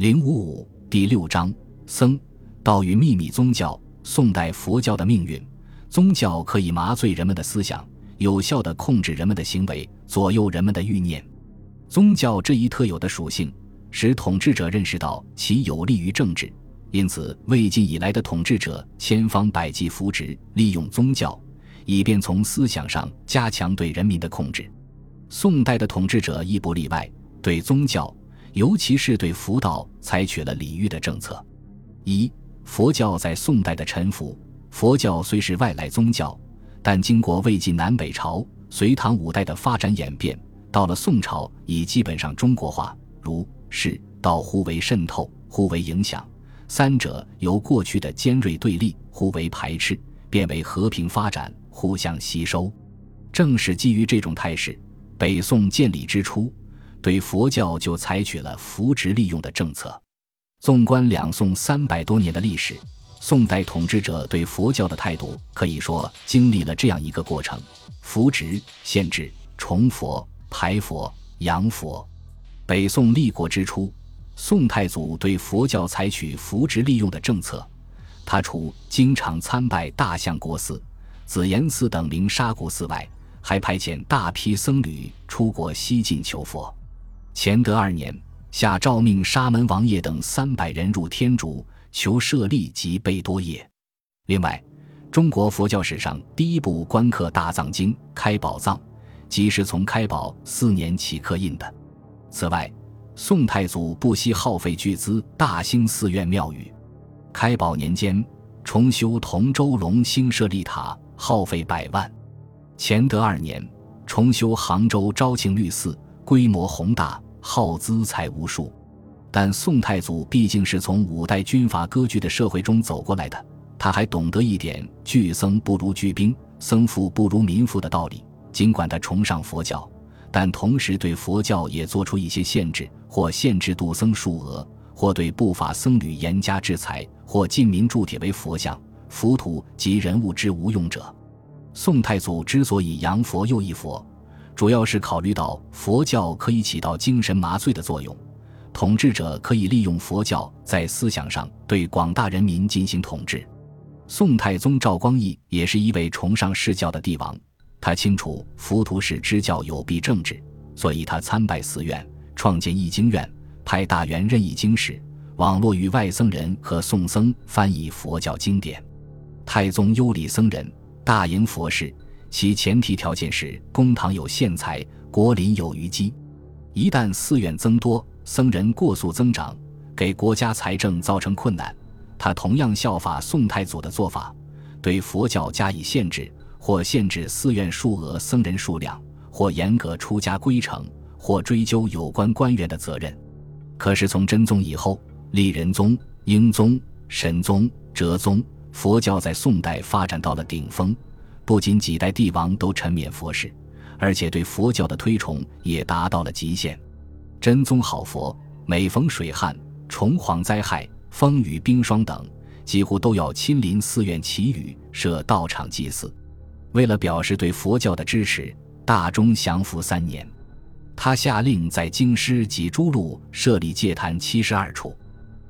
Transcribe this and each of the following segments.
零五五第六章僧道与秘密宗教。宋代佛教的命运，宗教可以麻醉人们的思想，有效地控制人们的行为，左右人们的欲念。宗教这一特有的属性，使统治者认识到其有利于政治，因此魏晋以来的统治者千方百计扶植、利用宗教，以便从思想上加强对人民的控制。宋代的统治者亦不例外，对宗教。尤其是对佛道采取了礼遇的政策。一、佛教在宋代的臣服。佛教虽是外来宗教，但经过魏晋南北朝、隋唐五代的发展演变，到了宋朝已基本上中国化。儒、释、道互为渗透，互为影响，三者由过去的尖锐对立、互为排斥，变为和平发展、互相吸收。正是基于这种态势，北宋建立之初。对佛教就采取了扶植利用的政策。纵观两宋三百多年的历史，宋代统治者对佛教的态度可以说经历了这样一个过程：扶植、限制、崇佛、排佛、扬佛。北宋立国之初，宋太祖对佛教采取扶植利用的政策，他除经常参拜大相国寺、紫岩寺等名沙古寺外，还派遣大批僧侣出国西进求佛。乾德二年，下诏命沙门王爷等三百人入天竺求舍利及贝多叶。另外，中国佛教史上第一部官刻大藏经《开宝藏》，即是从开宝四年起刻印的。此外，宋太祖不惜耗费巨资大兴寺院庙宇。开宝年间，重修同州龙兴舍利塔，耗费百万。乾德二年，重修杭州昭庆律寺。规模宏大，耗资财无数，但宋太祖毕竟是从五代军阀割据的社会中走过来的，他还懂得一点“聚僧不如聚兵，僧富不如民富”的道理。尽管他崇尚佛教，但同时对佛教也做出一些限制，或限制度僧数额，或对不法僧侣严加制裁，或禁民铸铁为佛像、浮屠及人物之无用者。宋太祖之所以扬佛又抑佛。主要是考虑到佛教可以起到精神麻醉的作用，统治者可以利用佛教在思想上对广大人民进行统治。宋太宗赵光义也是一位崇尚释教的帝王，他清楚浮屠是支教有弊政治，所以他参拜寺院，创建译经院，派大员任译经史，网络与外僧人和宋僧翻译佛教经典。太宗优礼僧人，大迎佛事。其前提条件是公堂有现财，国林有余积。一旦寺院增多，僧人过速增长，给国家财政造成困难，他同样效法宋太祖的做法，对佛教加以限制，或限制寺院数额、僧人数量，或严格出家规程，或追究有关官员的责任。可是从真宗以后，立仁宗、英宗、神宗、哲宗，佛教在宋代发展到了顶峰。不仅几代帝王都沉湎佛事，而且对佛教的推崇也达到了极限。真宗好佛，每逢水旱、虫蝗灾害、风雨冰霜等，几乎都要亲临寺院祈雨、设道场祭祀。为了表示对佛教的支持，大中祥符三年，他下令在京师及诸路设立戒坛七十二处。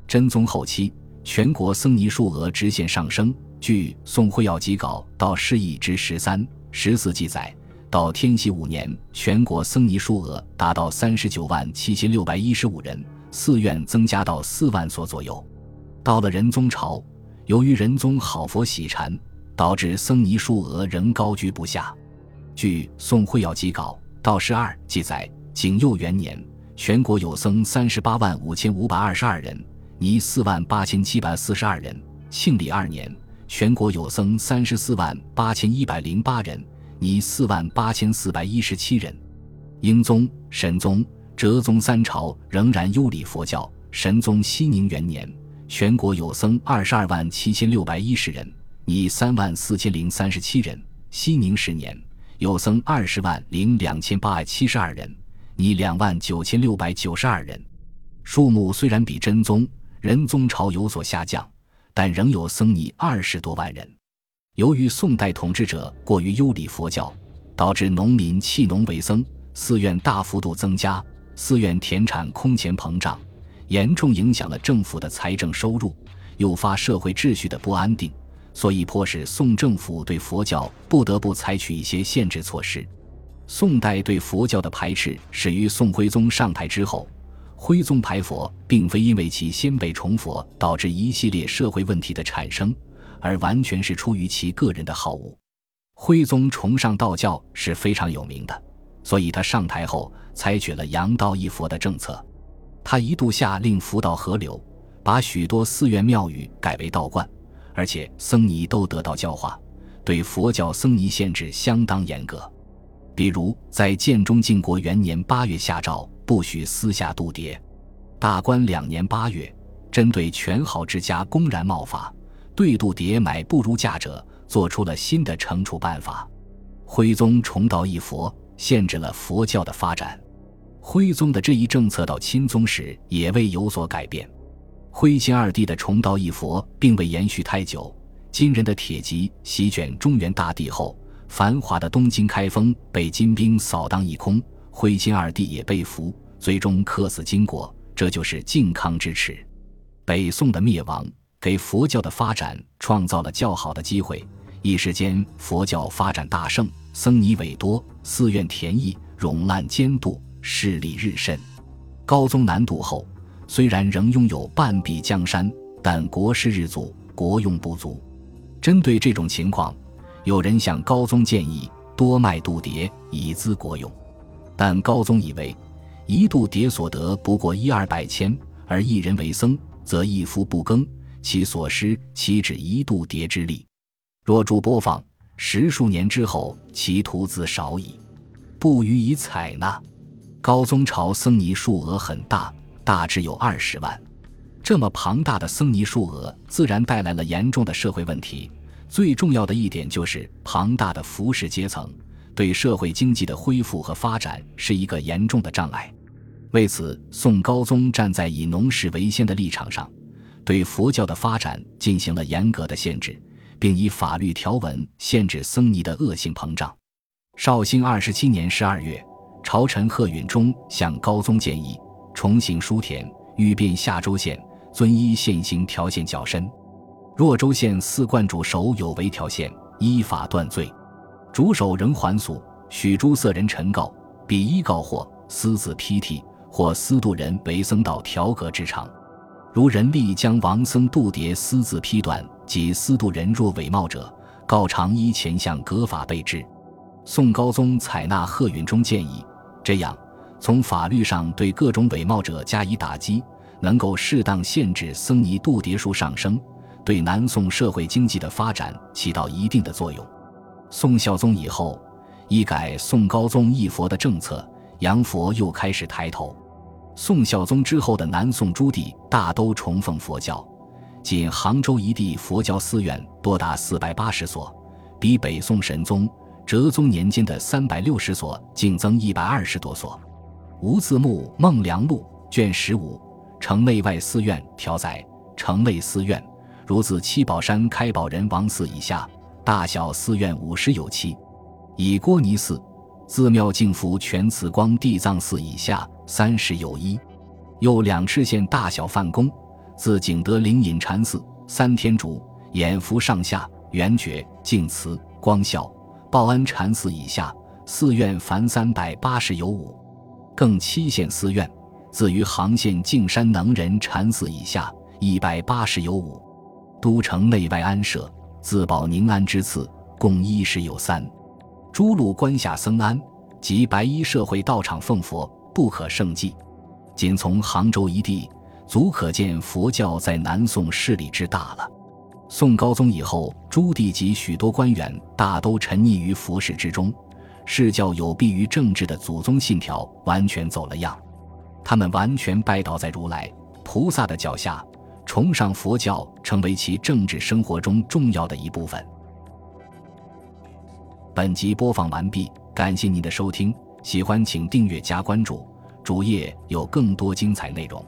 真宗后期，全国僧尼数额直线上升。据《宋会要辑稿》到释义之十三、十四记载，到天禧五年，全国僧尼数额达到三十九万七千六百一十五人，寺院增加到四万所左右。到了仁宗朝，由于仁宗好佛喜禅，导致僧尼数额仍高居不下。据《宋会要辑稿》到十二记载，景佑元年，全国有僧三十八万五千五百二十二人，尼四万八千七百四十二人。庆历二年。全国有僧三十四万八千一百零八人，尼四万八千四百一十七人。英宗、神宗、哲宗三朝仍然优礼佛教。神宗熙宁元年，全国有僧二十二万七千六百一十人，尼三万四千零三十七人。熙宁十年，有僧二十万零两千八百七十二人，尼两万九千六百九十二人。数目虽然比真宗、仁宗朝有所下降。但仍有僧尼二十多万人。由于宋代统治者过于优礼佛教，导致农民弃农为僧，寺院大幅度增加，寺院田产空前膨胀，严重影响了政府的财政收入，诱发社会秩序的不安定，所以迫使宋政府对佛教不得不采取一些限制措施。宋代对佛教的排斥始于宋徽宗上台之后。徽宗排佛，并非因为其先辈崇佛导致一系列社会问题的产生，而完全是出于其个人的好恶。徽宗崇尚道教是非常有名的，所以他上台后采取了扬道一佛的政策。他一度下令佛道合流，把许多寺院庙宇改为道观，而且僧尼都得到教化，对佛教僧尼限制相当严格。比如在建中靖国元年八月下诏。不许私下度牒。大观两年八月，针对权豪之家公然冒法，对度牒买不如价者，做出了新的惩处办法。徽宗重道一佛，限制了佛教的发展。徽宗的这一政策到钦宗时也未有所改变。徽钦二帝的重道一佛并未延续太久。金人的铁骑席卷中原大地后，繁华的东京开封被金兵扫荡一空。徽钦二帝也被俘，最终客死金国，这就是靖康之耻。北宋的灭亡给佛教的发展创造了较好的机会，一时间佛教发展大盛，僧尼委多，寺院田邑冗烂监督，势力日甚。高宗南渡后，虽然仍拥有半壁江山，但国势日阻，国用不足。针对这种情况，有人向高宗建议多卖度牒，以资国用。但高宗以为，一度牒所得不过一二百千，而一人为僧，则一夫不耕，其所失岂止一度牒之力？若诸播放，十数年之后，其徒自少矣，不予以采纳。高宗朝僧尼数额很大，大致有二十万。这么庞大的僧尼数额，自然带来了严重的社会问题。最重要的一点就是庞大的服饰阶层。对社会经济的恢复和发展是一个严重的障碍。为此，宋高宗站在以农事为先的立场上，对佛教的发展进行了严格的限制，并以法律条文限制僧尼的恶性膨胀。绍兴二十七年十二月，朝臣贺允中向高宗建议重行书田，欲变夏州县，遵依现行条件较深。若州县四观主守有违条线，依法断罪。主守仍还俗，许诸色人陈告，比依告或私自批替，或私度人为僧道调格之常。如人力将王僧度牒私自批断，及私度人若伪冒者，告长依前向格法备之。宋高宗采纳贺允中建议，这样从法律上对各种伪冒者加以打击，能够适当限制僧尼度牒数上升，对南宋社会经济的发展起到一定的作用。宋孝宗以后，一改宋高宗一佛的政策，洋佛又开始抬头。宋孝宗之后的南宋诸帝大都崇奉佛教，仅杭州一地佛教寺院多达四百八十所，比北宋神宗、哲宗年间的三百六十所净增一百二十多所。吴字墓《孟良录》卷十五，城内外寺院条载：城内寺院，如自七宝山开宝人王寺以下。大小寺院五十有七，以郭尼寺、寺庙净福全慈光地藏寺以下三十有一，又两赤县大小梵宫，自景德灵隐禅寺、三天竺、眼福上下、圆觉、净慈、光孝、报恩禅寺以下寺院凡三百八十有五，更七县寺院，自于杭县径山能仁禅寺以下一百八十有五，都城内外安设。自保宁安之次，共一十有三。诸路关下僧庵及白衣社会道场奉佛，不可胜计。仅从杭州一地，足可见佛教在南宋势力之大了。宋高宗以后，朱棣及许多官员大都沉溺于佛事之中，释教有弊于政治的祖宗信条完全走了样。他们完全拜倒在如来菩萨的脚下。崇尚佛教成为其政治生活中重要的一部分。本集播放完毕，感谢您的收听，喜欢请订阅加关注，主页有更多精彩内容。